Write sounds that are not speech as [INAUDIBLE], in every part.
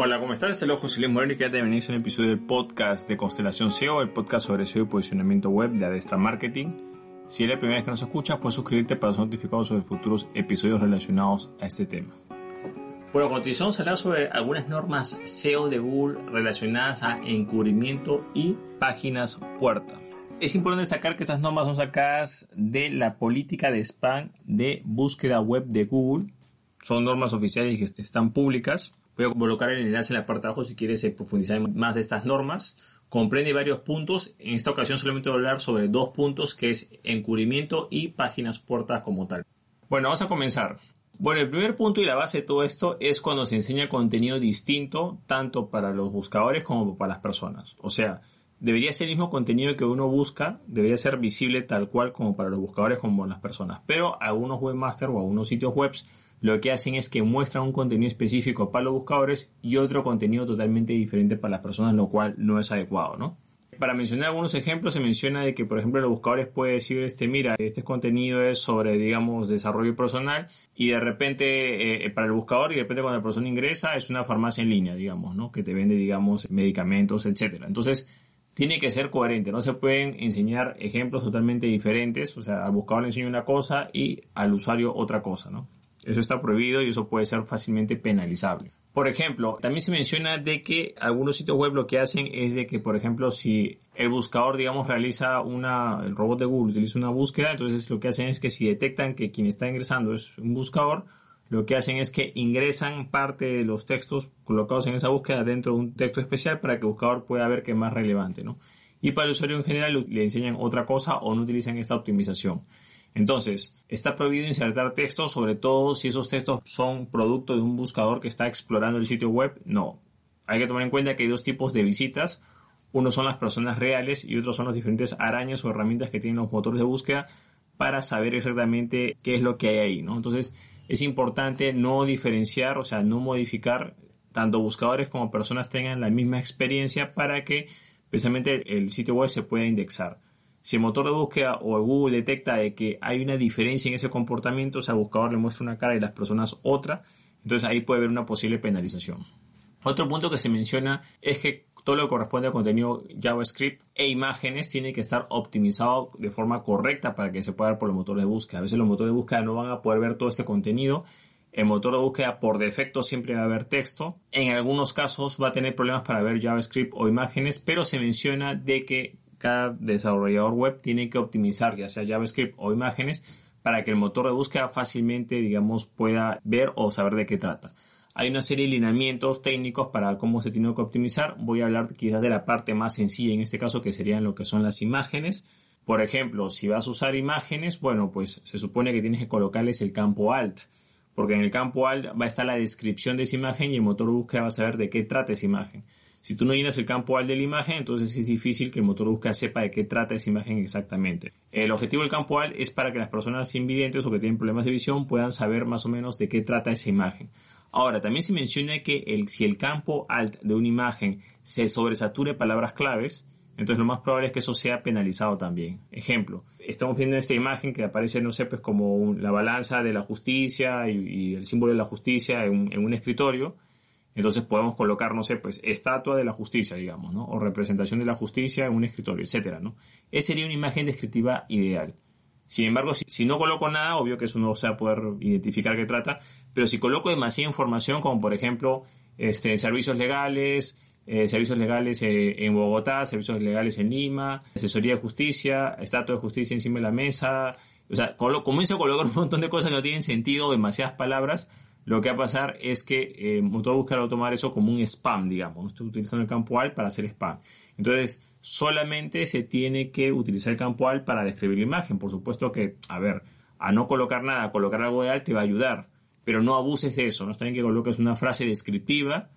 Hola, ¿cómo estás? Es José Luis Moreno y quédate bienvenido a un episodio del podcast de Constelación SEO, el podcast sobre SEO y posicionamiento web de Adestra Marketing. Si es la primera vez que nos escuchas, puedes suscribirte para ser notificado sobre futuros episodios relacionados a este tema. Bueno, vamos a hablar sobre algunas normas SEO de Google relacionadas a encubrimiento y páginas puerta. Es importante destacar que estas normas son sacadas de la política de spam de búsqueda web de Google. Son normas oficiales que están públicas Voy a colocar el enlace en la parte de abajo si quieres eh, profundizar más de estas normas. Comprende varios puntos. En esta ocasión solamente voy a hablar sobre dos puntos que es encubrimiento y páginas puertas como tal. Bueno, vamos a comenzar. Bueno, el primer punto y la base de todo esto es cuando se enseña contenido distinto tanto para los buscadores como para las personas. O sea, debería ser el mismo contenido que uno busca, debería ser visible tal cual como para los buscadores como las personas. Pero algunos webmasters o algunos sitios web lo que hacen es que muestran un contenido específico para los buscadores y otro contenido totalmente diferente para las personas, lo cual no es adecuado, ¿no? Para mencionar algunos ejemplos, se menciona de que, por ejemplo, los buscadores pueden decir, este, mira, este contenido es sobre, digamos, desarrollo personal y de repente, eh, para el buscador y de repente cuando la persona ingresa es una farmacia en línea, digamos, ¿no? Que te vende, digamos, medicamentos, etcétera. Entonces, tiene que ser coherente, no se pueden enseñar ejemplos totalmente diferentes, o sea, al buscador le enseño una cosa y al usuario otra cosa, ¿no? Eso está prohibido y eso puede ser fácilmente penalizable. Por ejemplo, también se menciona de que algunos sitios web lo que hacen es de que, por ejemplo, si el buscador, digamos, realiza una, el robot de Google utiliza una búsqueda, entonces lo que hacen es que si detectan que quien está ingresando es un buscador, lo que hacen es que ingresan parte de los textos colocados en esa búsqueda dentro de un texto especial para que el buscador pueda ver qué es más relevante, ¿no? Y para el usuario en general le enseñan otra cosa o no utilizan esta optimización. Entonces, está prohibido insertar textos, sobre todo si esos textos son producto de un buscador que está explorando el sitio web. No. Hay que tomar en cuenta que hay dos tipos de visitas. Uno son las personas reales y otros son las diferentes arañas o herramientas que tienen los motores de búsqueda para saber exactamente qué es lo que hay ahí, ¿no? Entonces, es importante no diferenciar, o sea, no modificar tanto buscadores como personas tengan la misma experiencia para que precisamente el sitio web se pueda indexar. Si el motor de búsqueda o Google detecta de que hay una diferencia en ese comportamiento, o sea, el buscador le muestra una cara y las personas otra, entonces ahí puede haber una posible penalización. Otro punto que se menciona es que todo lo que corresponde a contenido JavaScript e imágenes tiene que estar optimizado de forma correcta para que se pueda ver por los motores de búsqueda. A veces los motores de búsqueda no van a poder ver todo este contenido. El motor de búsqueda por defecto siempre va a ver texto. En algunos casos va a tener problemas para ver JavaScript o imágenes, pero se menciona de que cada desarrollador web tiene que optimizar ya sea JavaScript o imágenes para que el motor de búsqueda fácilmente, digamos, pueda ver o saber de qué trata. Hay una serie de lineamientos técnicos para cómo se tiene que optimizar. Voy a hablar quizás de la parte más sencilla en este caso, que serían lo que son las imágenes. Por ejemplo, si vas a usar imágenes, bueno, pues se supone que tienes que colocarles el campo alt, porque en el campo alt va a estar la descripción de esa imagen y el motor búsqueda va a saber de qué trata esa imagen. Si tú no llenas el campo alt de la imagen, entonces es difícil que el motor búsqueda sepa de qué trata esa imagen exactamente. El objetivo del campo alt es para que las personas invidentes o que tienen problemas de visión puedan saber más o menos de qué trata esa imagen. Ahora, también se menciona que el, si el campo alt de una imagen se sobresature palabras claves, entonces lo más probable es que eso sea penalizado también. Ejemplo, estamos viendo esta imagen que aparece, no sé, pues como la balanza de la justicia y, el símbolo de la justicia en un escritorio entonces podemos colocar, no sé, pues estatua de la justicia, digamos, ¿no? O representación de la justicia en un escritorio, etcétera, ¿no? Esa sería una imagen descriptiva ideal. Sin embargo, si, no coloco nada, obvio que eso no se va a poder identificar qué trata, pero si coloco demasiada información, como por ejemplo, este, servicios legales, eh, servicios legales eh, en Bogotá, servicios legales en Lima, asesoría de justicia, estatua de justicia encima de la mesa, o sea, como hizo colocar un montón de cosas que no tienen sentido, demasiadas palabras, lo que va a pasar es que eh, Motor Buscar va a tomar eso como un spam, digamos. Estoy utilizando el campo alt para hacer spam. Entonces, solamente se tiene que utilizar el campo alt para describir la imagen. Por supuesto que, a ver, a no colocar nada, colocar algo de alt te va a ayudar, pero no abuses de eso. No está bien que coloques una frase descriptiva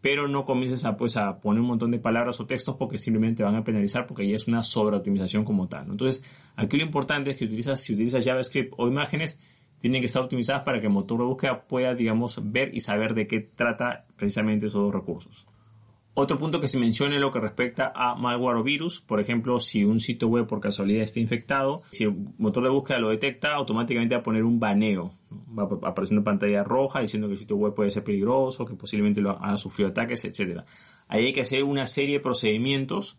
pero no comiences a, pues, a poner un montón de palabras o textos porque simplemente van a penalizar porque ya es una sobreoptimización como tal. Entonces, aquí lo importante es que utilizas, si utilizas JavaScript o imágenes, tienen que estar optimizadas para que el motor de búsqueda pueda, digamos, ver y saber de qué trata precisamente esos dos recursos. Otro punto que se menciona es lo que respecta a malware o virus. Por ejemplo, si un sitio web por casualidad está infectado, si el motor de búsqueda lo detecta, automáticamente va a poner un baneo. Va a aparecer una pantalla roja diciendo que el sitio web puede ser peligroso, que posiblemente ha sufrido ataques, etc. Ahí hay que hacer una serie de procedimientos.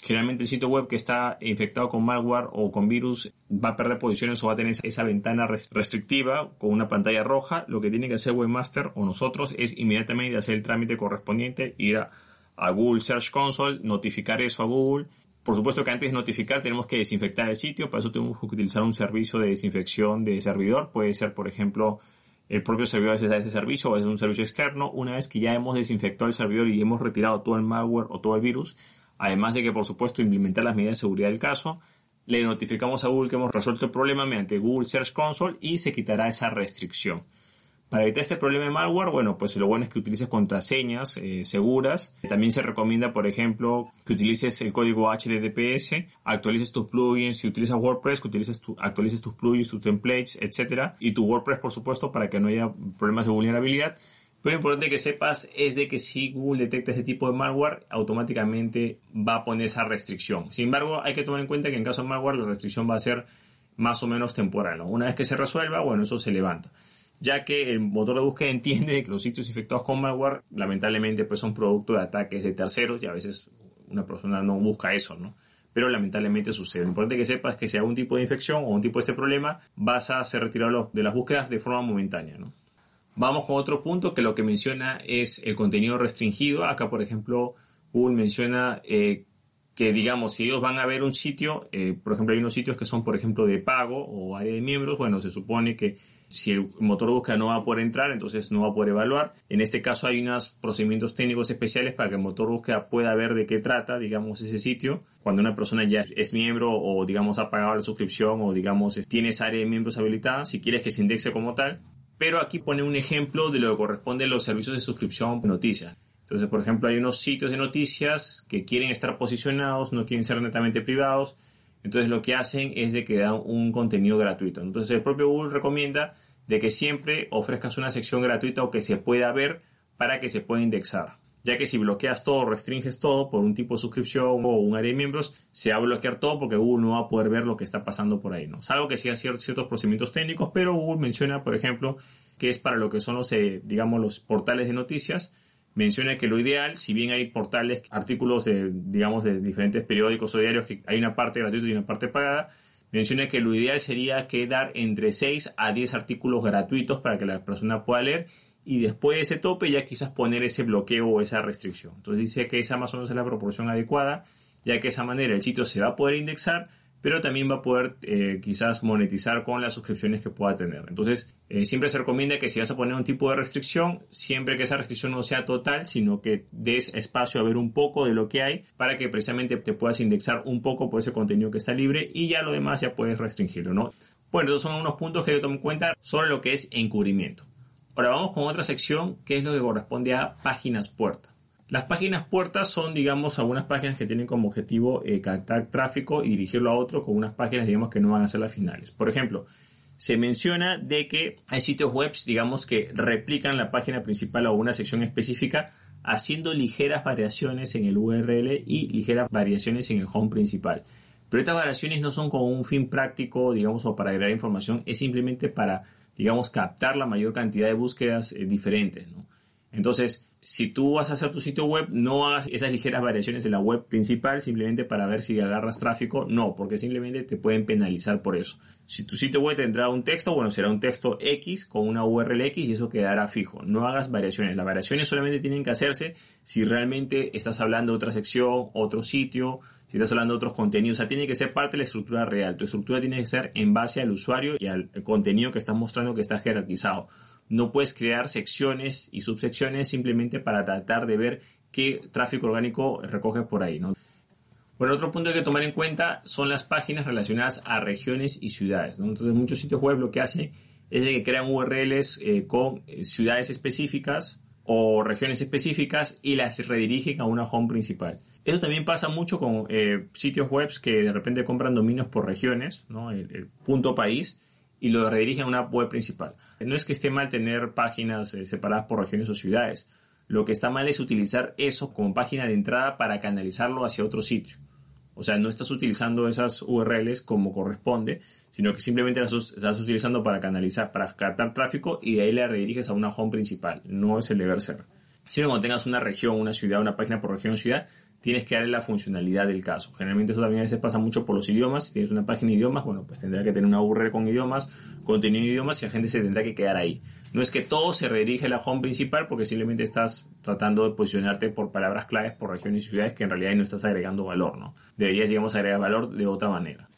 Generalmente el sitio web que está infectado con malware o con virus va a perder posiciones o va a tener esa ventana restrictiva con una pantalla roja. Lo que tiene que hacer Webmaster o nosotros es inmediatamente hacer el trámite correspondiente, ir a a Google Search Console, notificar eso a Google. Por supuesto que antes de notificar tenemos que desinfectar el sitio, para eso tenemos que utilizar un servicio de desinfección de servidor. Puede ser, por ejemplo, el propio servidor de ese servicio o es un servicio externo. Una vez que ya hemos desinfectado el servidor y hemos retirado todo el malware o todo el virus, además de que, por supuesto, implementar las medidas de seguridad del caso, le notificamos a Google que hemos resuelto el problema mediante Google Search Console y se quitará esa restricción. Para evitar este problema de malware, bueno, pues lo bueno es que utilices contraseñas eh, seguras. También se recomienda, por ejemplo, que utilices el código HTTPS, actualices tus plugins, si utilizas WordPress, que utilices tu, actualices tus plugins, tus templates, etcétera, y tu WordPress, por supuesto, para que no haya problemas de vulnerabilidad. Pero lo importante que sepas es de que si Google detecta este tipo de malware, automáticamente va a poner esa restricción. Sin embargo, hay que tomar en cuenta que en caso de malware la restricción va a ser más o menos temporal. Una vez que se resuelva, bueno, eso se levanta ya que el motor de búsqueda entiende que los sitios infectados con malware lamentablemente pues son producto de ataques de terceros y a veces una persona no busca eso, ¿no? Pero lamentablemente sucede. Lo importante que sepas que si hay algún tipo de infección o un tipo de este problema, vas a ser retirado de las búsquedas de forma momentánea, ¿no? Vamos con otro punto que lo que menciona es el contenido restringido. Acá, por ejemplo, Google menciona eh, que, digamos, si ellos van a ver un sitio, eh, por ejemplo, hay unos sitios que son, por ejemplo, de pago o área de miembros, bueno, se supone que si el motor búsqueda no va a poder entrar, entonces no va a poder evaluar. En este caso hay unos procedimientos técnicos especiales para que el motor búsqueda pueda ver de qué trata, digamos, ese sitio. Cuando una persona ya es miembro o, digamos, ha pagado la suscripción o, digamos, tiene esa área de miembros habilitada, si quieres que se indexe como tal. Pero aquí pone un ejemplo de lo que corresponde a los servicios de suscripción de noticias. Entonces, por ejemplo, hay unos sitios de noticias que quieren estar posicionados, no quieren ser netamente privados, entonces lo que hacen es de que dan un contenido gratuito. Entonces el propio Google recomienda de que siempre ofrezcas una sección gratuita o que se pueda ver para que se pueda indexar. Ya que si bloqueas todo, restringes todo por un tipo de suscripción o un área de miembros, se va a bloquear todo porque Google no va a poder ver lo que está pasando por ahí, ¿no? Salvo que siga ciertos procedimientos técnicos, pero Google menciona, por ejemplo, que es para lo que son los, eh, digamos, los portales de noticias, menciona que lo ideal, si bien hay portales, artículos de, digamos, de diferentes periódicos o diarios que hay una parte gratuita y una parte pagada, menciona que lo ideal sería que dar entre 6 a 10 artículos gratuitos para que la persona pueda leer y después de ese tope ya quizás poner ese bloqueo o esa restricción. Entonces dice que esa más o menos es la proporción adecuada, ya que de esa manera el sitio se va a poder indexar, pero también va a poder eh, quizás monetizar con las suscripciones que pueda tener. Entonces, eh, siempre se recomienda que si vas a poner un tipo de restricción, siempre que esa restricción no sea total, sino que des espacio a ver un poco de lo que hay para que precisamente te puedas indexar un poco por ese contenido que está libre y ya lo demás ya puedes restringirlo, ¿no? Bueno, esos son unos puntos que yo tomo en cuenta sobre lo que es encubrimiento. Ahora vamos con otra sección que es lo que corresponde a páginas puerta. Las páginas puertas son, digamos, algunas páginas que tienen como objetivo eh, captar tráfico y dirigirlo a otro con unas páginas, digamos, que no van a ser las finales. Por ejemplo, se menciona de que hay sitios web, digamos, que replican la página principal o una sección específica haciendo ligeras variaciones en el URL y ligeras variaciones en el home principal. Pero estas variaciones no son con un fin práctico, digamos, o para agregar información, es simplemente para, digamos, captar la mayor cantidad de búsquedas eh, diferentes, ¿no? Entonces, si tú vas a hacer tu sitio web, no hagas esas ligeras variaciones en la web principal simplemente para ver si agarras tráfico. No, porque simplemente te pueden penalizar por eso. Si tu sitio web tendrá un texto, bueno, será un texto X con una URL X y eso quedará fijo. No hagas variaciones. Las variaciones solamente tienen que hacerse si realmente estás hablando de otra sección, otro sitio, si estás hablando de otros contenidos. O sea, tiene que ser parte de la estructura real. Tu estructura tiene que ser en base al usuario y al contenido que estás mostrando que está jerarquizado. No puedes crear secciones y subsecciones simplemente para tratar de ver qué tráfico orgánico recoge por ahí. ¿no? Bueno, otro punto que hay que tomar en cuenta son las páginas relacionadas a regiones y ciudades. Entonces, muchos sitios web lo que hacen es de que crean URLs eh, con eh, ciudades específicas, o regiones específicas y las redirigen a una home principal. Eso también pasa mucho con eh, sitios web que de repente compran dominios por regiones, ¿no? el, punto país, y lo redirigen a una web principal. No es que esté mal tener páginas eh, separadas por regiones o ciudades. Lo que está mal es utilizar eso como página de entrada para canalizarlo hacia otro sitio. O sea, no estás utilizando esas URLs como corresponde, sino que simplemente las estás utilizando para canalizar, para captar tráfico y de ahí la rediriges a una home principal. No es el deber ser. Siempre cuando tengas una región, una ciudad, una página por región o ciudad, tienes que darle la funcionalidad del caso. Generalmente eso también a veces pasa mucho por los idiomas. Si tienes una página de idiomas, bueno, pues tendrá que tener una URL con idiomas, contenido de idiomas y la gente se tendrá que quedar ahí. No es que todo se redirige a la home principal porque simplemente estás tratando de posicionarte por palabras claves por regiones y ciudades que en realidad no estás agregando valor, ¿no? Deberías, digamos, agregar valor de otra manera.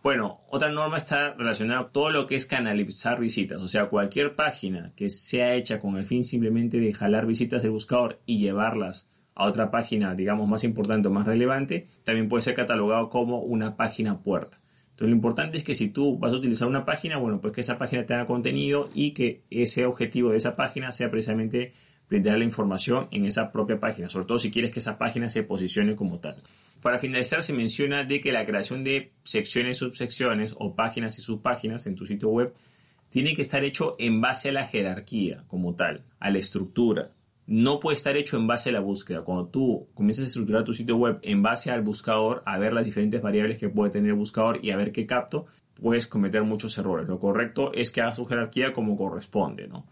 Bueno, otra norma está relacionada con todo lo que es canalizar visitas, o sea, cualquier página que sea hecha con el fin simplemente de jalar visitas del buscador y llevarlas a otra página, digamos, más importante o más relevante, también puede ser catalogado como una página puerta. Entonces lo importante es que si tú vas a utilizar una página, bueno, pues que esa página tenga contenido y que ese objetivo de esa página sea precisamente brindar la información en esa propia página, sobre todo si quieres que esa página se posicione como tal. Para finalizar, se menciona de que la creación de secciones, subsecciones o páginas y subpáginas en tu sitio web tiene que estar hecho en base a la jerarquía como tal, a la estructura, no puede estar hecho en base a la búsqueda. Cuando tú comienzas a estructurar tu sitio web en base al buscador, a ver las diferentes variables que puede tener el buscador y a ver qué capto, puedes cometer muchos errores. Lo correcto es que hagas tu jerarquía como corresponde, ¿no?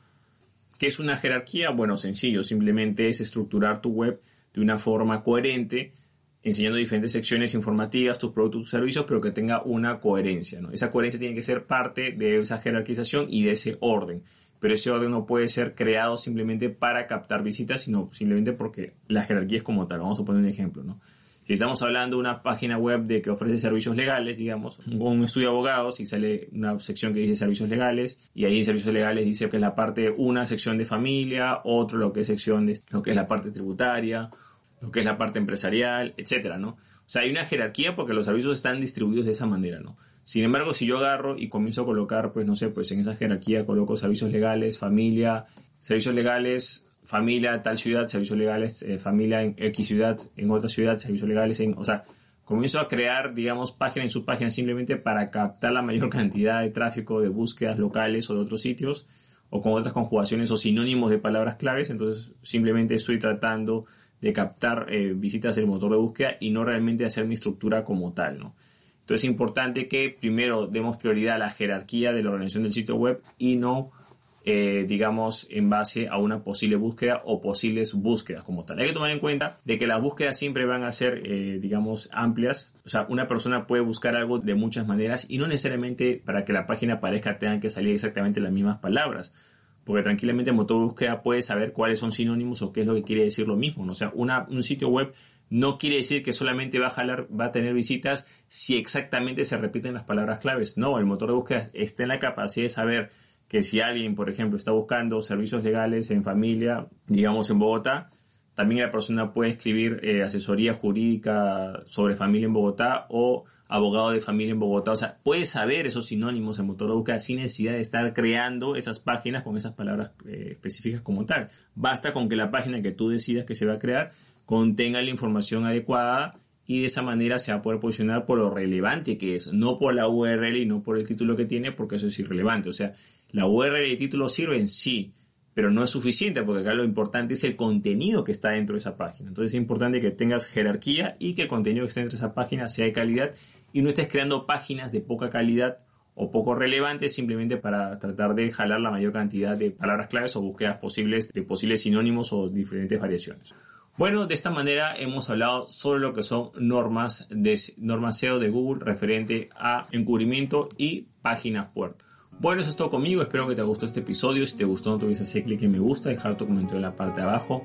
¿Qué es una jerarquía? Bueno, sencillo, simplemente es estructurar tu web de una forma coherente, enseñando diferentes secciones informativas, tus productos, tus servicios, pero que tenga una coherencia, ¿no? Esa coherencia tiene que ser parte de esa jerarquización y de ese orden pero ese orden no puede ser creado simplemente para captar visitas, sino simplemente porque la jerarquía es como tal. Vamos a poner un ejemplo, ¿no? Si estamos hablando de una página web de que ofrece servicios legales, digamos, un estudio de abogados y sale una sección que dice servicios legales y ahí en servicios legales dice que es la parte una sección de familia, otro lo que es sección de lo que es la parte tributaria, lo que es la parte empresarial, etcétera, ¿no? O sea, hay una jerarquía porque los servicios están distribuidos de esa manera, ¿no? Sin embargo, si yo agarro y comienzo a colocar, pues no sé, pues en esa jerarquía coloco servicios legales, familia, servicios legales, familia, tal ciudad, servicios legales, eh, familia en X ciudad, en otra ciudad, servicios legales, en, o sea, comienzo a crear, digamos, páginas y subpáginas simplemente para captar la mayor [LAUGHS] cantidad de tráfico de búsquedas locales o de otros sitios, o con otras conjugaciones o sinónimos de palabras claves, entonces simplemente estoy tratando de captar eh, visitas del motor de búsqueda y no realmente hacer mi estructura como tal, ¿no? Entonces es importante que primero demos prioridad a la jerarquía de la organización del sitio web y no, eh, digamos, en base a una posible búsqueda o posibles búsquedas como tal. Hay que tomar en cuenta de que las búsquedas siempre van a ser, eh, digamos, amplias. O sea, una persona puede buscar algo de muchas maneras y no necesariamente para que la página aparezca tengan que salir exactamente las mismas palabras porque tranquilamente el motor de búsqueda puede saber cuáles son sinónimos o qué es lo que quiere decir lo mismo. O sea, una, un sitio web no quiere decir que solamente va a jalar, va a tener visitas si exactamente se repiten las palabras claves. No, el motor de búsqueda está en la capacidad de saber que si alguien, por ejemplo, está buscando servicios legales en familia, digamos en Bogotá, también la persona puede escribir eh, asesoría jurídica sobre familia en Bogotá o abogado de familia en Bogotá. O sea, puede saber esos sinónimos en motor de búsqueda sin necesidad de estar creando esas páginas con esas palabras eh, específicas como tal. Basta con que la página que tú decidas que se va a crear contenga la información adecuada y de esa manera se va a poder posicionar por lo relevante que es, no por la URL y no por el título que tiene, porque eso es irrelevante. O sea, la URL y el título sirven, sí, pero no es suficiente porque acá lo importante es el contenido que está dentro de esa página. Entonces es importante que tengas jerarquía y que el contenido que esté dentro de esa página sea de calidad y no estés creando páginas de poca calidad o poco relevantes simplemente para tratar de jalar la mayor cantidad de palabras claves o búsquedas posibles de posibles sinónimos o diferentes variaciones. Bueno, de esta manera hemos hablado sobre lo que son normas de normas SEO de Google referente a encubrimiento y páginas puerta. Bueno, eso es todo conmigo. Espero que te gustó este episodio. Si te gustó, no te olvides hacer clic en me gusta, dejar tu comentario en la parte de abajo,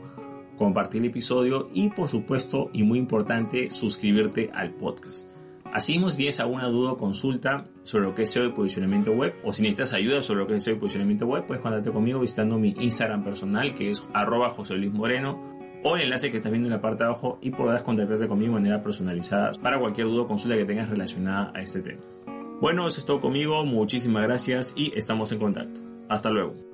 compartir el episodio y, por supuesto, y muy importante, suscribirte al podcast. Así si tienes alguna duda o consulta sobre lo que es SEO y posicionamiento web o si necesitas ayuda sobre lo que es SEO y posicionamiento web, puedes contactarte conmigo visitando mi Instagram personal que es arroba o el enlace que estás viendo en la parte de abajo y podrás contactarte conmigo de manera personalizada para cualquier duda o consulta que tengas relacionada a este tema. Bueno, eso es todo conmigo, muchísimas gracias y estamos en contacto. Hasta luego.